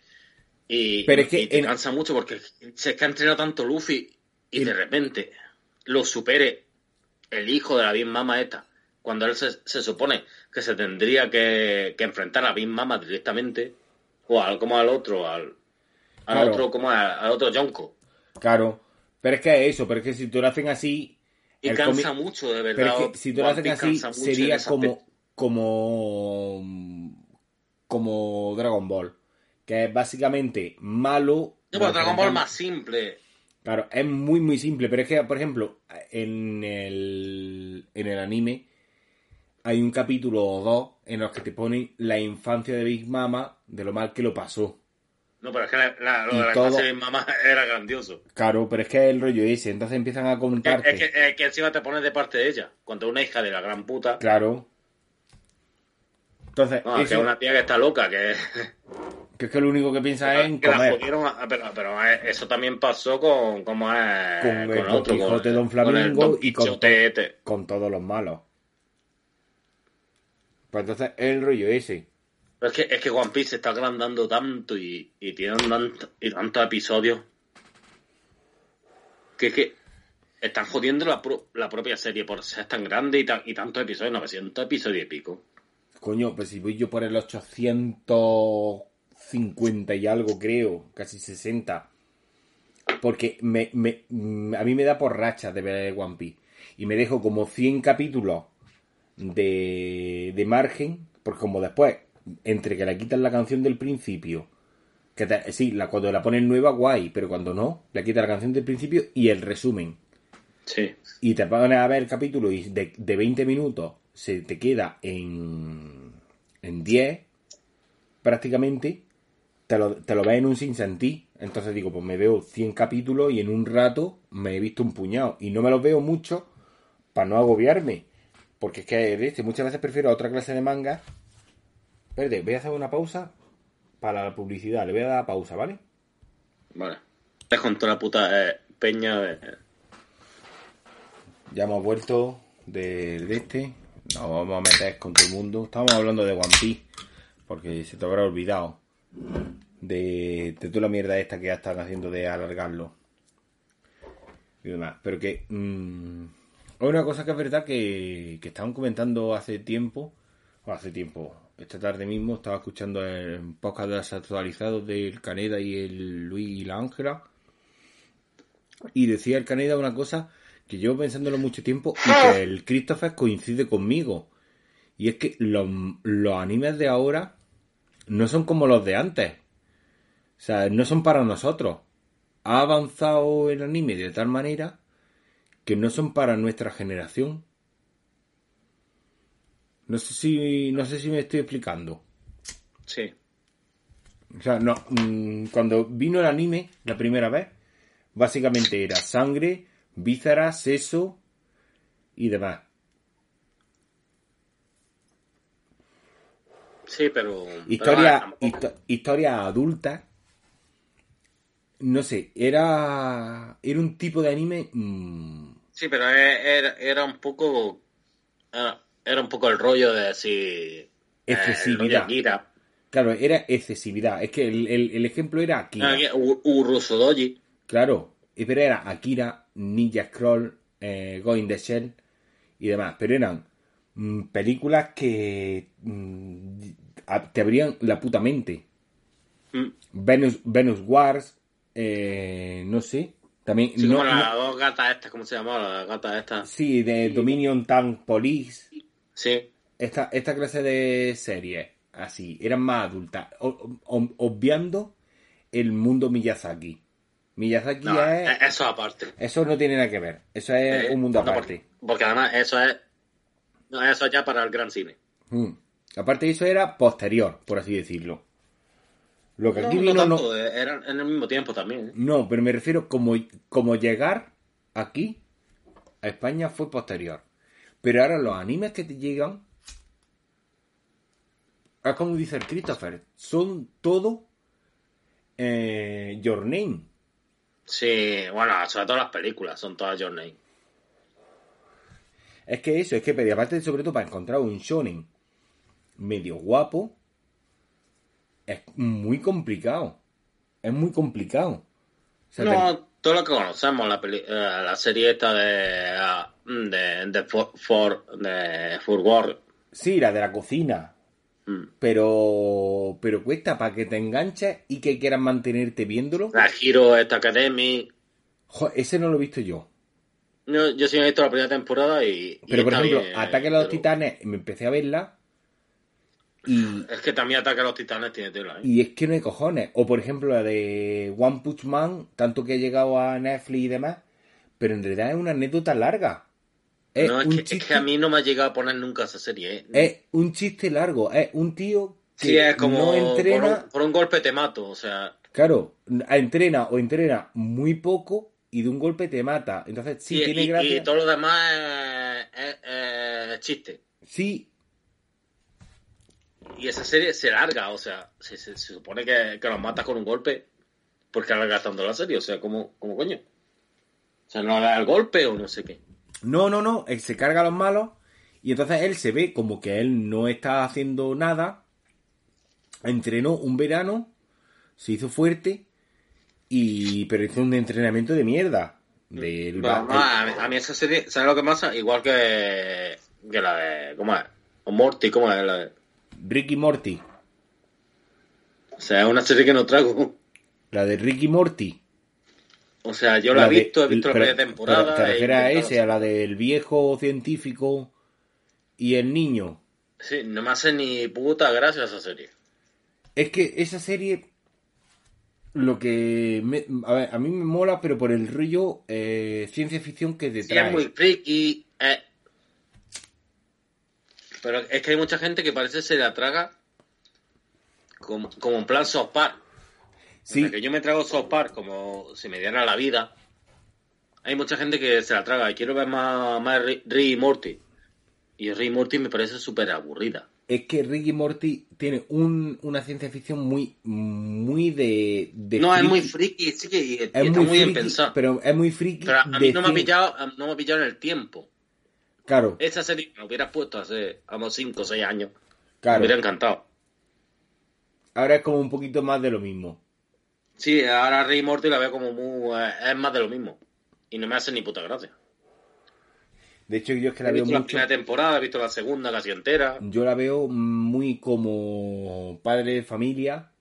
Y, Pero es que y te en- cansa mucho porque se es que ha entrenado tanto Luffy y En- de repente lo supere el hijo de la Big Mama esta. Cuando él se, se supone que se tendría que, que enfrentar a Big Mama directamente. O al, como al otro, al, al Claro. otro, como al, al otro Yonko. Claro, pero es que es eso, pero es que si tú lo hacen así... Y cansa mucho, de Pero verdad. es que si tú lo hacen así, sería como, como, como Dragon Ball, que es básicamente malo. No, pero Dragon Ball más simple. Claro, es muy muy simple, pero es que, por ejemplo, en el, en el anime hay un capítulo o dos en los que te ponen la infancia de Big Mama de lo mal que lo pasó. No, pero es que la, la- lo Y de la todo- clase de mi mamá era grandioso. Claro, pero es que es el rollo ese, entonces empiezan a Es, contarte. es que, es que encima te pones de parte de ella. Cuando una hija de la gran puta. Claro. Entonces, No, que eso- es una tía que está loca, que, que es que lo único que piensa es en comer. a- Pero, pero eh, eso también pasó con. Como es, Con el Don otro, Quijote, Don con el Flamingo Don y con este. Con todos los malos. Pues entonces es el rollo ese. Pero es que, es que One Piece se está agrandando tanto y, y tiene tanto- y tantos episodios que es que están jodiendo la, pro- la propia serie por ser tan grande y, ta- y tantos episodios, 900 episodios y pico. Coño, pues si voy yo por el 850 y algo, creo, casi 60. Porque me, me- a mí me da por rachas de ver One Piece. Y me dejo como 100 capítulos de, de margen, porque como después, entre que le quitan la canción del principio, que te- sí, la, cuando la ponen nueva, guay, pero cuando no, le quitan la canción del principio y el resumen. Sí. y te pones a ver el capítulo y de, de 20 minutos se te queda en, en 10 prácticamente, te lo, te lo ves en un sinsentí. Entonces digo, pues me veo 100 capítulos y en un rato me he visto un puñado. Y no me los veo mucho para no agobiarme. Porque es que ¿viste? muchas veces prefiero otra clase de manga. Espérate, voy a hacer una pausa para la publicidad. Le voy a dar pausa, ¿vale? Vale. Es con toda la puta eh, peña de... Ya hemos vuelto del de este. Nos vamos a meter con todo el mundo. Estábamos hablando de One Piece. Porque se te habrá olvidado. De, toda la mierda esta que ya están haciendo de alargarlo. Y demás. Pero que. mm, hay una cosa que es verdad que, que estaban comentando hace tiempo. O hace tiempo. Esta tarde mismo estaba escuchando el podcast actualizados del Caneda y el Luis y la Ángela. Y decía el Caneda una cosa que llevo pensándolo mucho tiempo y que el Christopher coincide conmigo. Y es que los animes de ahora no son como los de antes. O sea, no son para nosotros. Ha avanzado el anime de tal manera que no son para nuestra generación. No sé si, no sé si me estoy explicando. Sí. O sea, no, mm, cuando vino el anime la primera vez, básicamente era sangre, vísceras, seso y demás. Sí, pero... Historia, pero, ah, historia adulta. No sé, era, era un tipo de anime. mm, Sí, pero e- era, era un poco... Era, era un poco el rollo de decir... Excesividad. Eh, Akira. claro, era excesividad. Es que el, el- el ejemplo era Akira. Ah, U- Urusodoji. Claro, pero era Akira, Ninja Scroll, eh, Going the Shell y demás. Pero eran mm, películas que mm, te abrían la puta mente. Mm. Venus, Venus Wars, eh, no sé. También, Sí, no- como no- las dos gatas estas, ¿cómo se llama? Las gatas estas. sí, de Dominion Tank Police. Sí. Esta, esta clase de series, así, eran más adultas, o- o- obviando el mundo Miyazaki. Miyazaki No, es... eh, eso aparte. Eso no tiene nada que ver. Eso es Eh, un mundo no, aparte. porque, porque además eso es... No, eso ya para el gran cine. Mm. Aparte, eso era posterior, por así decirlo. Lo que No, aquí no vino no. tanto, eh, eran en el mismo tiempo también. ¿eh? No, pero me refiero como, como llegar aquí a España fue posterior. Pero ahora los animes que te llegan. Es como dice el Christopher. Son todo. Eh, your name. Sí, bueno, sobre todo las películas, son todas Your Name. Es que eso, es que aparte sobre todo para encontrar un shonen medio guapo es muy complicado. Es muy complicado. O sea, No, todo lo que conocemos, la, peli- eh, la serie esta de, ah, de, de, For, For- de sí, la de la cocina. Mm. Pero pero cuesta para que te enganches y que quieras mantenerte viéndolo. La Hero esta Academy. Jo, ese no lo he visto yo. Yo, yo sí he visto la primera temporada y. y Pero por ejemplo, bien, Ataque a los pero Titanes, me empecé a verla y, Es que también Ataque a los Titanes tiene tela, ¿eh? y es que no hay cojones. O por ejemplo la de One Punch Man, tanto que ha llegado a Netflix y demás, pero en realidad es una anécdota larga. Es, no, es un que, es chiste, que a mí no me ha llegado a poner nunca esa serie, ¿eh? es un chiste largo. Es un tío que sí, es como. no entrena. Por, un, por un golpe te mato, o sea. Claro, entrena o entrena muy poco y de un golpe te mata. Entonces, sí, y, tiene y- gracia. y todo lo demás es, es- es chiste. Sí, Y esa serie se larga, o sea, se, se- se supone que, que los matas con un golpe porque alargas tanto la serie, o sea, ¿cómo, cómo coño? O sea, no da el golpe o no sé qué. No, no, no, él se carga a los malos y entonces él se ve como que él no está haciendo nada. Entrenó un verano, se hizo fuerte y pero hizo un entrenamiento de mierda. Del a, mí, a mí esa serie, ¿sabes lo que pasa? Igual que, que la de, ¿cómo es? O Morty, ¿cómo es la de? Ricky Morty, O sea, es una serie que no trago. la de Ricky Morty. O sea, yo la, he de- visto, he visto la primera temporada. ¿Te refieres a ese, a la del viejo científico y el niño? Sí, no me hace ni puta gracia esa serie. Es que esa serie, lo que... me- a, ver, a mí me mola, pero por el rollo eh, ciencia ficción que te Sí, es muy friki. eh. Pero es que hay mucha gente que parece se la traga como, como en plan South Park. Sí, Desde que yo me trago South Park como si me diera la vida. Hay mucha gente que se la traga y quiero ver más, más Rick Rick y Morty. Y Rick y Morty me parece súper aburrida. es que Ricky Morty tiene un- una ciencia ficción muy, muy de... de No, es muy friki. friki, sí que y- y Es está muy, muy, bien friki, pensado. pero es muy friki. Pero a mí no me ha pillado, no me ha pillado en el tiempo. Claro, Esa serie me hubieras puesto hace, vamos, 5 o 6 años. Me claro. hubiera encantado. Ahora es como un poquito más de lo mismo. Sí, ahora Rick y Morty la veo como muy... eh, es más de lo mismo. Y no me hace ni puta gracia. De hecho, yo es que la He veo visto la mucho. primera temporada, he visto la segunda casi entera. Yo la veo muy como padre de familia.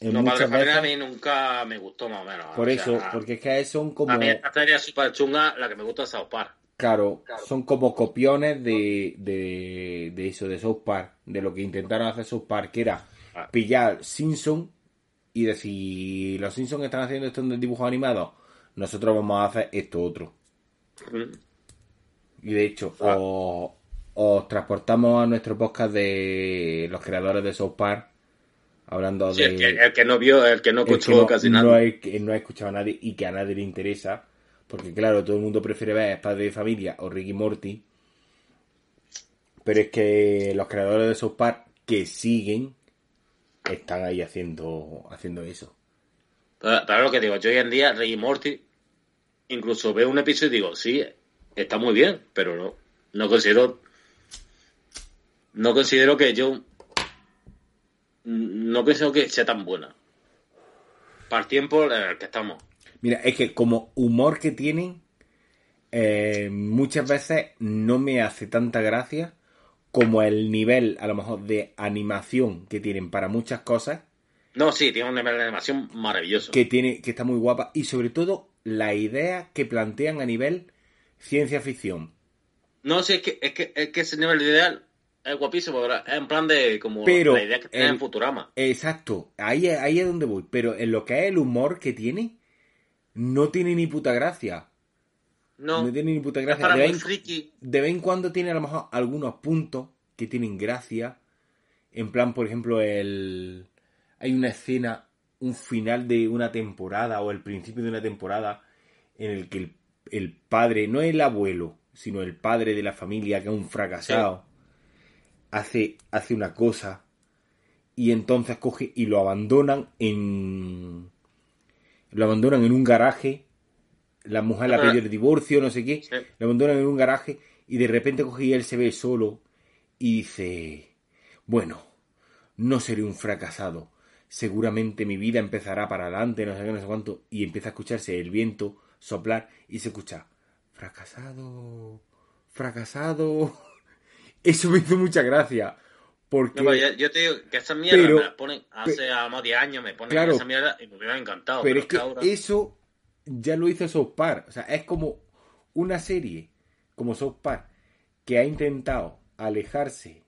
No, Padre muchas Familia a mí nunca me gustó más o menos. Por o eso, porque es que son como. A mí esta serie es súper chunga, la que me gusta es South Park. Claro, son como copiones de, de, de eso, de South Park, de lo que intentaron hacer South Park, que era Ah. pillar Simpson y decir, los Simpsons están haciendo esto en dibujos animados, nosotros vamos a hacer esto otro. Mm. Y de hecho, Ah. os, os transportamos a nuestro podcast de los creadores de South Park, hablando Sí, de... el, que, el que no vio, el que no el que escuchó no, casi no nada. hay- que no ha escuchado a nadie y que a nadie le interesa. Porque claro, todo el mundo prefiere ver Padre de Familia o Ricky Morty. Pero es que los creadores de South Park que siguen están ahí haciendo, haciendo eso. Pero, pero lo que digo, yo hoy en día, Rick y Morty, incluso veo un episodio y digo, sí, está muy bien, pero no, no considero, no considero que yo, no considero que sea tan buena. Para el tiempo en el que estamos. Mira, es que como humor que tienen, eh, muchas veces no me hace tanta gracia como el nivel, a lo mejor, de animación que tienen para muchas cosas. No, sí, tiene un nivel de animación maravilloso. que tiene que está muy guapa y sobre todo la idea que plantean a nivel ciencia ficción No, sí, es que, es que, es que ese nivel de ideal es guapísimo, ¿verdad? Es en plan de como Pero la idea que tiene en Futurama. exacto ahí es, ahí es donde voy pero en lo que es el humor que tiene no tiene ni puta gracia No, no, tiene ni puta gracia para de vez, en- friki. de vez en cuando tiene a lo mejor algunos puntos que tienen gracia en plan por ejemplo el hay una escena un final de una temporada o el principio de una temporada en el que el, el padre, no el abuelo, sino el padre de la familia, que es un fracasado, hace, hace una cosa y entonces coge y lo abandonan en. Lo abandonan en un garaje. La mujer la Ah. pide el divorcio, no sé qué. Sí. Lo abandonan en un garaje y de repente coge y él se ve solo y dice: Bueno, no seré un fracasado. Seguramente mi vida empezará para adelante, no sé qué, no sé cuánto. Y empieza a escucharse el viento soplar y se escucha: Fracasado, fracasado. Eso me hizo mucha gracia. Porque. No, yo, yo te digo que esa mierda Pero- me la ponen hace más 10 años, me ponen Claro. esa mierda y me hubiera encantado. Pero es que ahora- eso ya lo hizo South Park. O sea, es como una serie como South Park que ha intentado alejarse,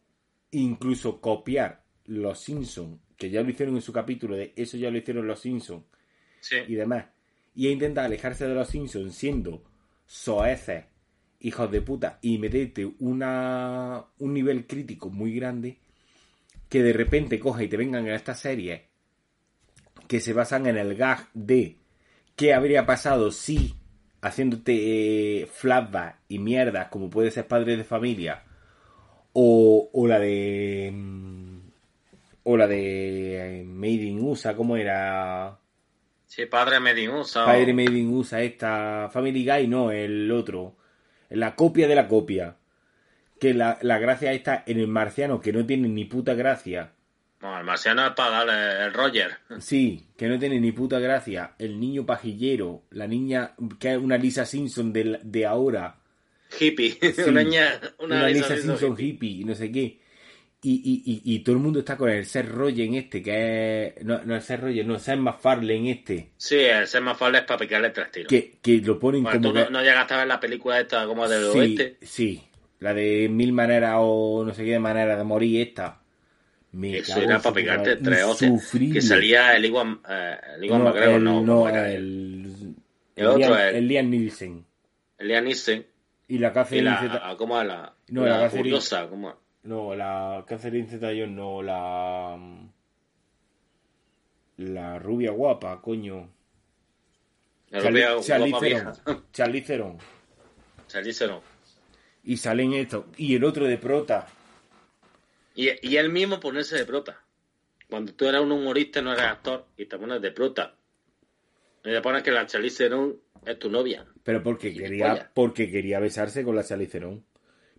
incluso copiar los Simpsons, que ya lo hicieron en su capítulo de eso ya lo hicieron los Simpsons Sí. y demás. Y ha intentado alejarse de los Simpsons siendo soeces, hijos de puta, y meterte una, un nivel crítico muy grande que de repente coja y te vengan a estas series que se basan en el gag de qué habría pasado si haciéndote eh, flashback y mierdas como puede ser padre de familia o, o la de mm, o la de eh, Made in USA, ¿cómo era? Sí, padre Medinusa. Padre Made in USA, esta Family Guy, no, el otro. La copia de la copia. Que la, la gracia está en el marciano, que no tiene ni puta gracia. No, el marciano es para darle el Roger. Sí, que no tiene ni puta gracia. El niño pajillero, la niña que es una Lisa Simpson de, de ahora. Hippie. Sí, una, ña- una, una Lisa Lisa Simpson hippie. hippie y no sé qué. Y, y, y, y todo el mundo está con el Seth Rogen este, que es... No, no el Seth Rogen, no, Seth MacFarlane este. Sí, el Semafall es para picarle tres tiros. Que, que lo ponen Bueno, como tú no, no llegaste a ver la película esta como del sí, oeste. sí, la de mil maneras o no sé qué maneras de morir esta. Me Eso era para puta- tres hostias. Que salía el Iwan, eh, el Iwan no, el, no, no, ¿cómo era? el, el, el otro es- el Liam Nielsen. el Liam Neeson Y la y Catherine Zeta- la, ¿cómo es la? No, la, la Catherine- ¿cómo es? No, la Catherine no, la... La rubia guapa, coño. La rubia guapa Theron. Theron. Y salen estos. Y el otro de prota. Y, y él mismo ponerse de prota. Cuando tú eras un humorista, no eres actor, y te pones de prota. Y te pones que la Charlize Theron es tu novia. Pero porque quería, porque quería besarse con la Charlize Theron.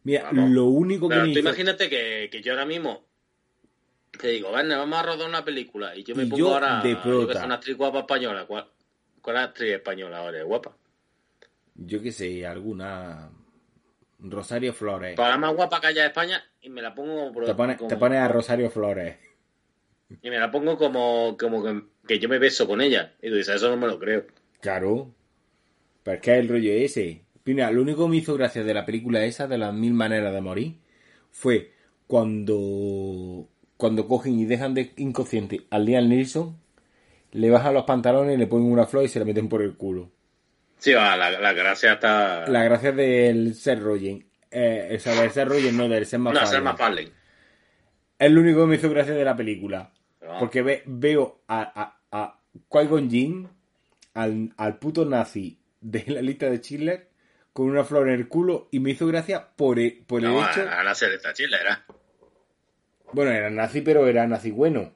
Mira, Vamos. lo único que Pero me tú hizo- imagínate que, que yo ahora mismo te digo, Verne, vamos a rodar una película y yo me Y pongo yo ahora de yo que prota. soy una actriz guapa española. ¿Cuál, cuál actriz española ahora es guapa? Yo qué sé, alguna... Rosario Flores. Para la más guapa que haya de España y me la pongo como, Te pones como- te pones a Rosario Flores. y me la pongo como, como que, que yo me beso con ella. Y tú dices, eso no me lo creo. Claro. Pero es que el rollo ese. Mira, lo único que me hizo gracia de la película esa, de las mil maneras de morir, fue cuando cuando cogen y dejan de inconsciente al Liam Neeson, le bajan los pantalones, le ponen una flor y se la meten por el culo. Sí, va, la, la gracia está... La gracia del Seth Rogen. Eh, o sea, del Seth Rogen, no, del no, MacFarlane. ser más Farley. Es lo único que me hizo gracia de la película. Pero- Porque ve- veo a, a, a Qui-Gon al, al puto nazi de la lista de Schindler, con una flor en el culo, y me hizo gracia por el, por el No, hecho... a la serie esta chilera. Bueno, era nazi, pero era nazi bueno.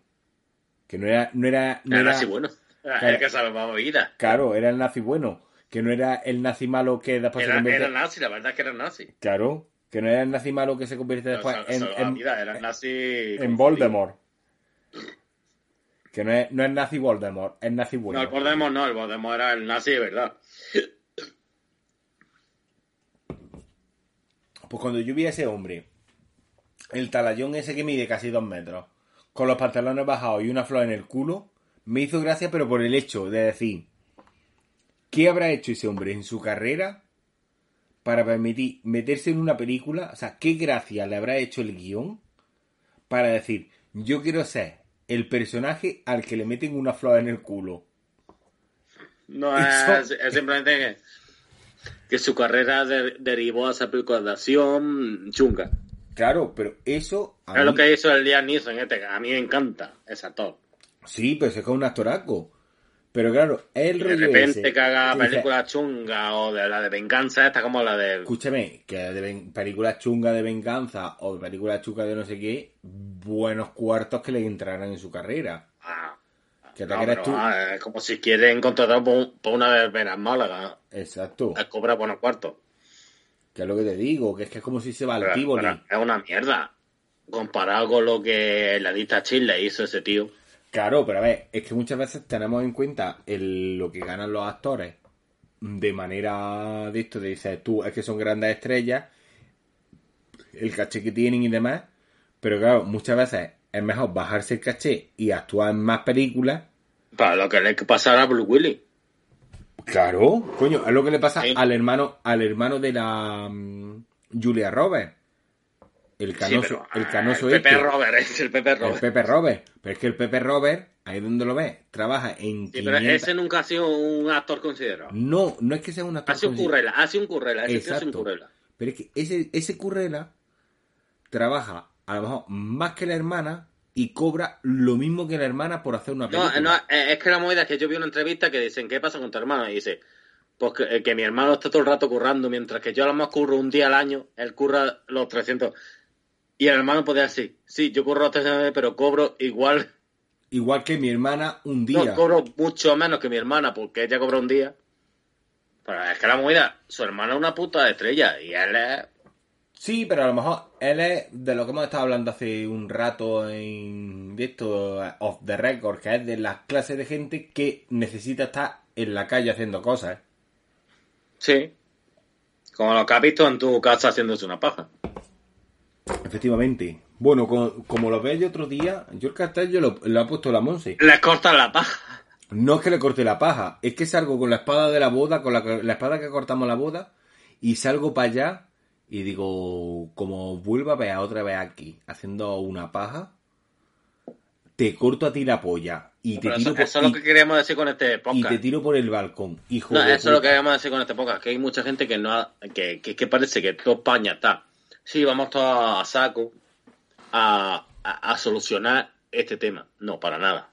Que no era... No era, no Era era- así bueno. Claro. El que sabe más vida. Claro, era el nazi bueno. Que no era el nazi malo que después se Era, convierte... era nazi, la verdad es que era nazi. Claro, que no era el nazi malo que se convierte después en, salva en, vida, era nazi... en Voldemort. Que no es, no es nazi Voldemort, es nazi bueno. No, el Voldemort no, el Voldemort era el nazi de verdad. Pues cuando yo vi a ese hombre, el talayón ese que mide casi dos metros, con los pantalones bajados y una flor en el culo, me hizo gracia, pero por el hecho de decir, ¿qué habrá hecho ese hombre en su carrera para permitir meterse en una película? O sea, ¿qué gracia le habrá hecho el guion para decir, yo quiero ser el personaje al que le meten una flor en el culo? No Eso- es, es simplemente que, que su carrera de- derivó a esa película de acción chunga. Claro, pero eso... Es lo que hizo el Liam Neeson, este, que a mí me encanta ese actor. Sí, pero es que es un actoraco. Pero claro, el Y de rollo repente ese, que haga tú dices, película chunga o de la de venganza, esta como la de... Escúchame, que de películas chungas de venganza o de películas chungas de no sé qué, buenos cuartos que le entrarán en su carrera. Ah, Que te no, pero, tú. ah, es como si quieren contratar por, por una verbena en Málaga. Exacto. a cobrar buenos cuartos. Que es lo que te digo, que es que es como si se va al es una mierda. Comparado con lo que la lista Chile hizo ese tío. Claro, pero a ver, es que muchas veces tenemos en cuenta el, lo que ganan los actores de manera de esto, de dices tú, es que son grandes estrellas, el caché que tienen y demás, pero claro, muchas veces es mejor bajarse el caché y actuar en más películas. Para lo que le pasara a Blue Willy. Claro, coño, es lo que le pasa Sí. al hermano, al hermano de la mm, Julia Roberts. El Sí, canoso, pero, el ah, canoso el Pepe este. Robert, es el Pepe El Robert. Pepe Robert. Pero es que el Pepe Robert, ahí donde lo ves, trabaja en Sí, pero 500... ese nunca ha sido un actor considerado. No, no es que sea una Ha sido un currela, ha sido un currela, ese tío ha sido un Exacto. currela. Pero es que ese, ese currela trabaja a lo mejor más que la hermana y cobra lo mismo que la hermana por hacer una película. No, no, eh, es que la movida es que yo vi una entrevista que dicen, ¿qué pasa con tu hermano? Y dice, pues que, eh, que mi hermano está todo el rato currando, mientras que yo a lo más curro un día al año, él curra los 300. Y el hermano podía decir, sí, yo curro los 300, pero cobro igual, Igual que mi hermana un día. no, cobro mucho menos que mi hermana, porque ella cobra un día. Pero es que la movida, su hermana es una puta estrella, y él es... Sí, pero a lo mejor él es de lo que hemos estado hablando hace un rato en de esto off the record, que es de las clases de gente que necesita estar en la calle haciendo cosas. Sí. Como lo que has visto en tu casa haciéndose una paja. Efectivamente. Bueno, co- como, lo veis otro día, yo el cartel yo lo, lo ha puesto la Monse. Les cortan la paja. No es que le corte la paja, es que salgo con la espada de la boda, con la, la espada que cortamos la boda, y salgo para allá y digo, como vuelva a ver otra vez aquí, haciendo una paja, te corto a ti la polla y te Pero tiro eso, por, eso es lo y- que queríamos decir con este y podcast. te tiro por el balcón, hijo No, de eso es lo que queríamos decir con este podcast, que hay mucha gente que no ha- que, que, que parece que toda España está. Sí, vamos todos a saco a, a, a solucionar este tema. No, para nada.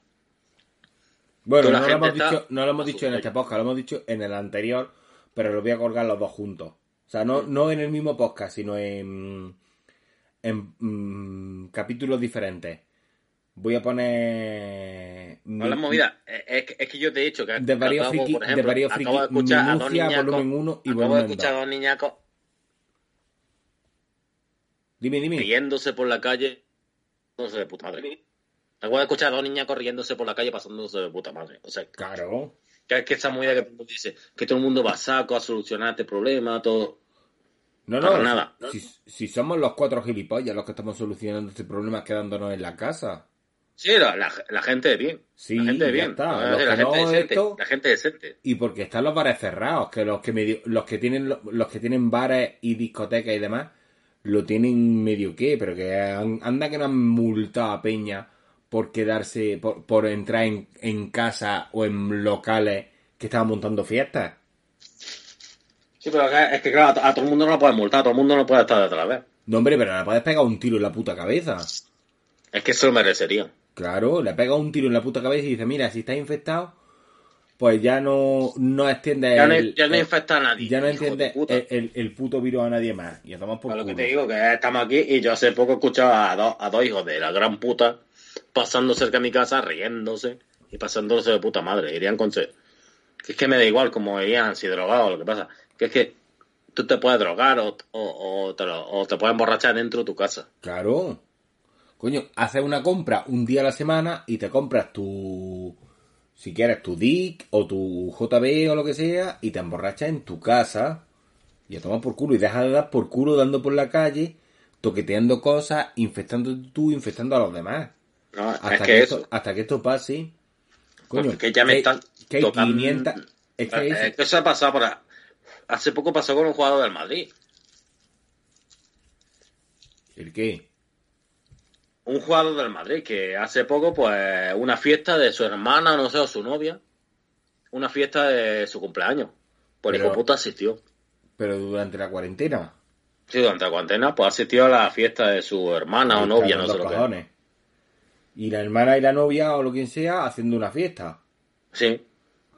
Bueno, no lo, hemos dicho, no lo hemos a dicho su en este podcast, lo hemos dicho en el anterior, pero lo voy a colgar los dos juntos. O sea, no, no en el mismo podcast, sino en, en mm, capítulos diferentes. Voy a poner... No la movida, es, es que- yo te he dicho que De varios acabo, friki- por ejemplo, de varios acabo de friki, escuchar a dos minucia, niñacos, volumen uno y acabo de escuchar a dos niñacos Dime, dime. riéndose por la calle, pasándose de puta madre. Acabo de escuchar a dos niñacos riéndose por la calle pasándose de puta madre. O sea, Claro. que es que esa movida que dice, que todo el mundo va a saco a solucionar este problema, todo. No, no, Para nada. Si, si somos los cuatro gilipollas los que estamos solucionando este problema quedándonos en la casa. Sí, la, la, la gente de bien. Sí, la gente de bien. está. No, Los la, que gente no decente, esto- la gente decente. Y porque están los bares cerrados, que los que medio, los que tienen los que tienen bares y discotecas y demás lo tienen medio que, pero que han- anda que no han multado a Peña por quedarse, por, por entrar en, en casa o en locales que estaban montando fiestas. Sí, pero es que, claro, a, a todo el mundo no lo puedes multar, a todo el mundo no puede estar detrás de él. No, hombre, pero le puedes pegar un tiro en la puta cabeza. Es que eso lo merecería. Claro, le pega un tiro en la puta cabeza y dice, mira, si estás infectado, pues ya no, no extiende Ya no, el, ya no infecta a nadie. ya no hijo de entiende puta. el, el- el puto virus a nadie más. Y tomar por A lo que te digo, que estamos aquí y yo hace poco escuchaba a, dos a dos hijos de la gran puta pasando cerca de mi casa, riéndose y pasándose de puta madre. Irían con... Que es que me da igual como irían, si drogados, lo que pasa. Que es que tú te puedes drogar o, o, o te, o te puedes emborrachar dentro de tu casa. Claro. Coño, haces una compra un día a la semana y te compras tu. Si quieres, tu DIC o tu JB o lo que sea y te emborrachas en tu casa y a tomar por culo y dejas de dar por culo dando por la calle, toqueteando cosas, infectando tú, infectando a los demás. No, Hasta es que, que esto, eso. hasta que esto pase. Coño, Porque ya me que- están que hay tocando- 500. Es que Eh, eso- que eso ha pasado por... Hace poco pasó con un jugador del Madrid. ¿El qué? Un jugador del Madrid que hace poco, pues, una fiesta de su hermana, no sé, o su novia. Una fiesta de su cumpleaños. Por Pero- hijo puta asistió. Pero durante la cuarentena. Sí, durante la cuarentena, pues asistió a la fiesta de su hermana o novia, no sé lo que. Y la hermana y la novia o lo quien sea haciendo una fiesta. Sí.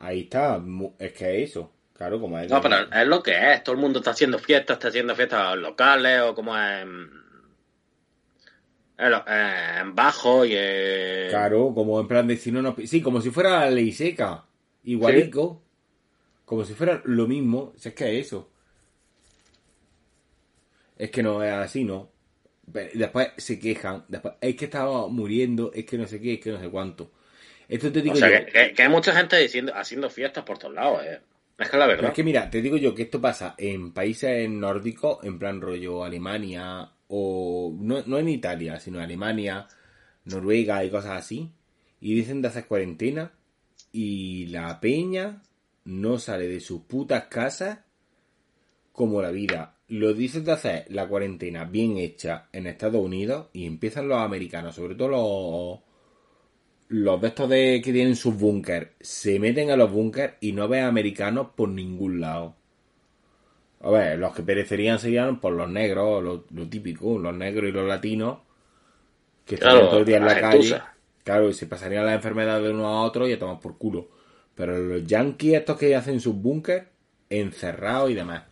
Ahí está, es que es eso. Claro, como es. No, pero es lo que es. Todo el mundo está haciendo fiestas, está haciendo fiestas locales o como en. En, bajo y en. Claro, como en plan de si no nos... Sí, como si fuera la ley seca. Igualico. Como si fuera lo mismo. Si es que es eso. Es que no es así, ¿no? Después se quejan. Después, es que estaba muriendo, es que no sé qué, es que no sé cuánto. Esto te digo O sea, yo. que, hay mucha gente diciendo, haciendo fiestas por todos lados, eh. Es que la Pero verdad. es que mira, te digo yo que esto pasa en países nórdicos, en plan rollo Alemania, o no, no en Italia, sino Alemania, Noruega y cosas así, y dicen de hacer cuarentena, y la peña no sale de sus putas casas como la vida. Lo dicen de hacer la cuarentena bien hecha en Estados Unidos, y empiezan los americanos, sobre todo los los de estos de que tienen sus búnker se meten a los búnker y no ven americanos por ningún lado. A ver, los que perecerían serían por los negros, lo, lo típico, los negros y los latinos, Que estarían Claro, todo el día en la la calle. gentuza. Claro, y se pasarían las enfermedades de uno a otro y a tomar por culo. Pero los yankees, estos que hacen sus búnker, encerrados y demás.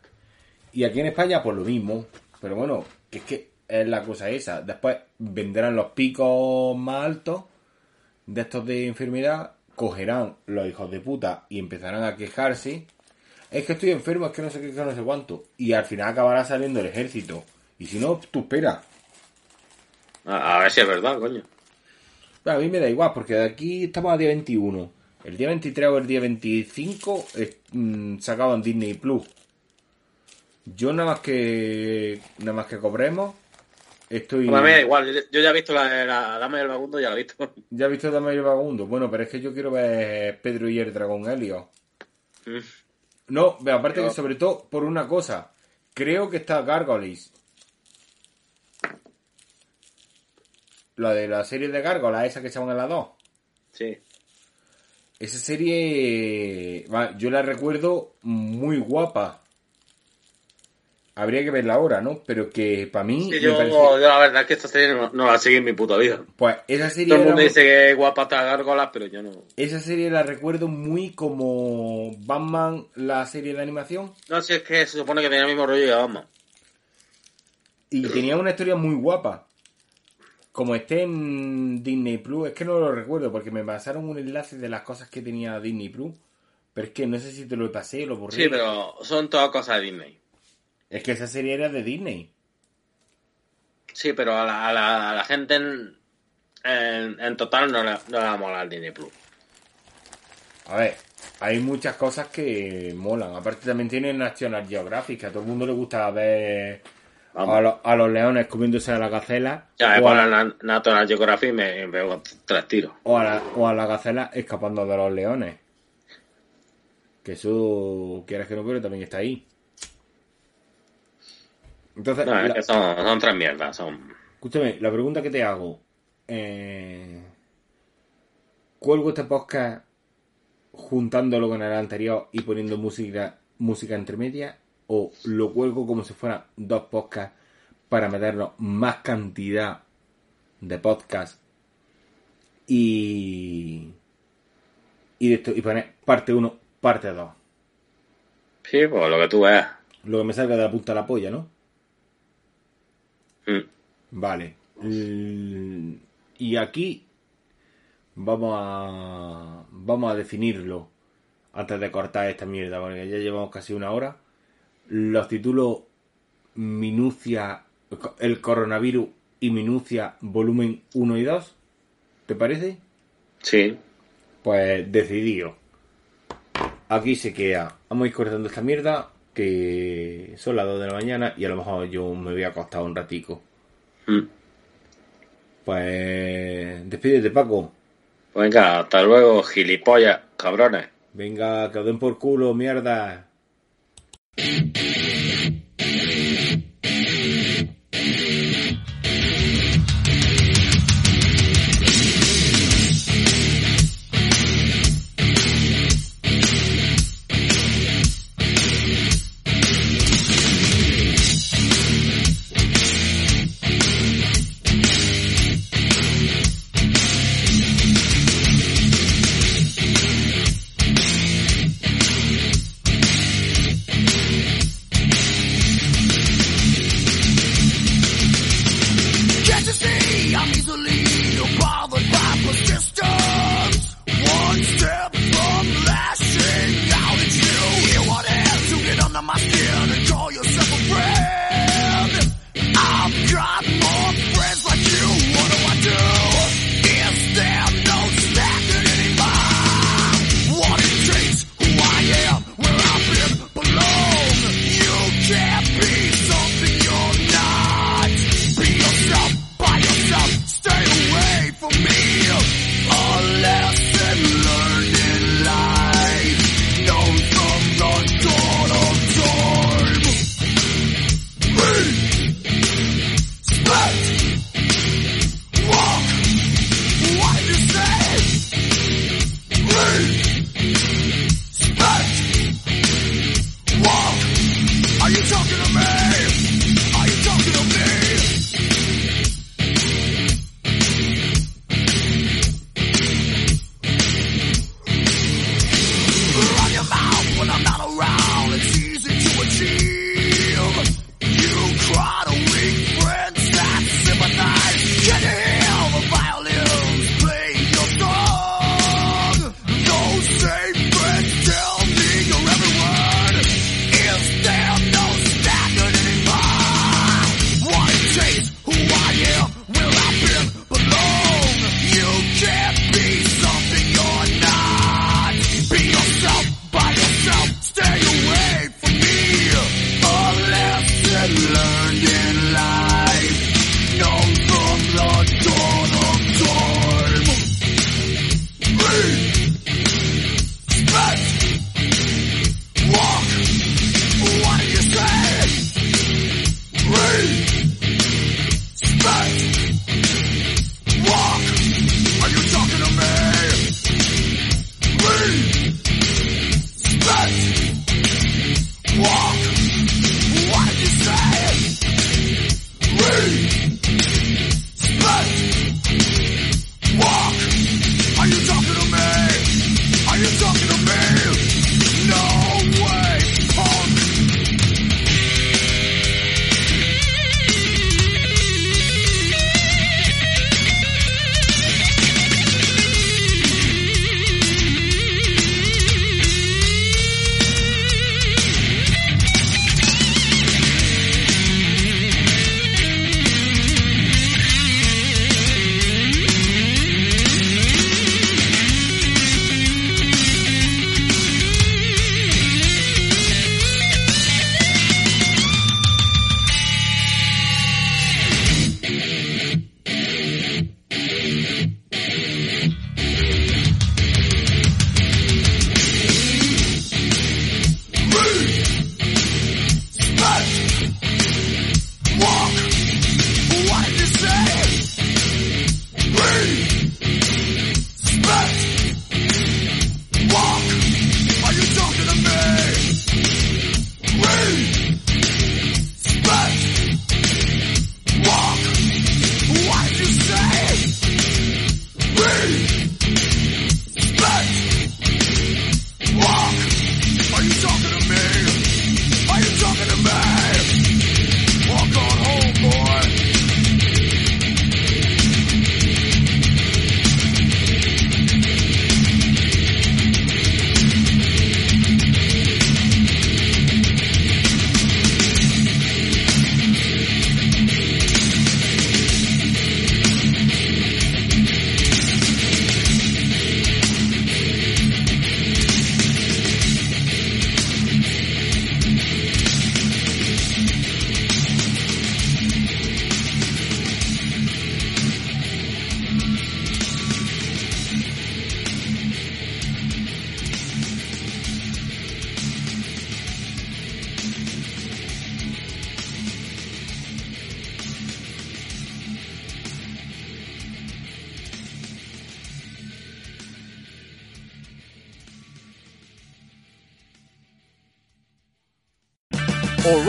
Y aquí en España, pues lo mismo. Pero bueno, que es que es la cosa esa. Después vendrán los picos más altos de estos de enfermedad, cogerán los hijos de puta y empezarán a quejarse. Es que estoy enfermo, es que no sé qué, que no sé cuánto. Y al final acabará saliendo el ejército. Y si no, tú espera. A, ver si es verdad, coño. A mí me da igual, porque de aquí estamos a día 21. El día 23 o el día 25 es, mm, sacaban Disney Plus. Yo nada más que nada más que cobremos, estoy... A mí da igual, yo, ya he visto la, la Dama del Vagundo, ya la he visto. ¿Ya has visto Dama y el Vagabundo? Bueno, pero es que yo quiero ver Pedro y el Dragón Helio. Mm. No, aparte que sobre todo por una cosa. Creo que está Gargoyles. La de la serie de Gárgolas, esa que estaban en la 2. Sí. Esa serie, va, yo la recuerdo muy guapa. Habría que verla ahora, ¿no? Pero que para mí, Sí, yo, parece- yo la verdad es que esta serie no, no la seguí en mi puta vida. pues esa serie, Todo el mundo era- dice que es guapa hasta gárgolas, pero yo no. esa serie la recuerdo muy como Batman, la serie de animación, No, si es que se supone que tenía el mismo rollo que Batman. y tenía una historia muy guapa. Como esté en Disney Plus, es que no lo recuerdo porque me pasaron un enlace de las cosas que tenía Disney Plus, pero es que no sé si te lo pasé, lo borré. Sí, pero son todas cosas de Disney. Es que esa serie era de Disney. Sí, pero a la, a la, a la gente en, en, en total no le, no le va a molar Disney Plus. A ver, hay muchas cosas que molan. Aparte también tiene National Geographic, que a todo el mundo le gusta ver a, lo- a los leones comiéndose a la gacela Ya, me o, a la, National Geographic me, veo tres tiros. o a la- o a la gacela escapando de los leones. Que eso, quieras que no, pero también está ahí. Entonces, No, la- son, son tres mierdas. Son... escúchame, la pregunta que te hago. Eh, ¿Cuelgo este podcast juntándolo con el anterior y poniendo música, música intermedia? ¿O lo cuelgo como si fueran dos podcasts para meternos más cantidad de podcasts y, y, de esto, y poner parte 1, parte 2? Sí, pues lo que tú veas. Lo que me salga de la punta de la polla, ¿no? Mm. Vale. Mm, Y aquí vamos a vamos a definirlo antes de cortar esta mierda, porque ya llevamos casi una hora. Los títulos Minucia, el coronavirus y Minucia volumen 1 y 2. ¿Te parece? Sí. Pues decidido. Aquí se queda. Vamos a ir cortando esta mierda. Que son las 2 de la mañana y a lo mejor yo me voy a acostar un ratico. Mm. Pues despídete, Paco. Venga, hasta luego, gilipollas, cabrones. Venga, que os den por culo, mierda.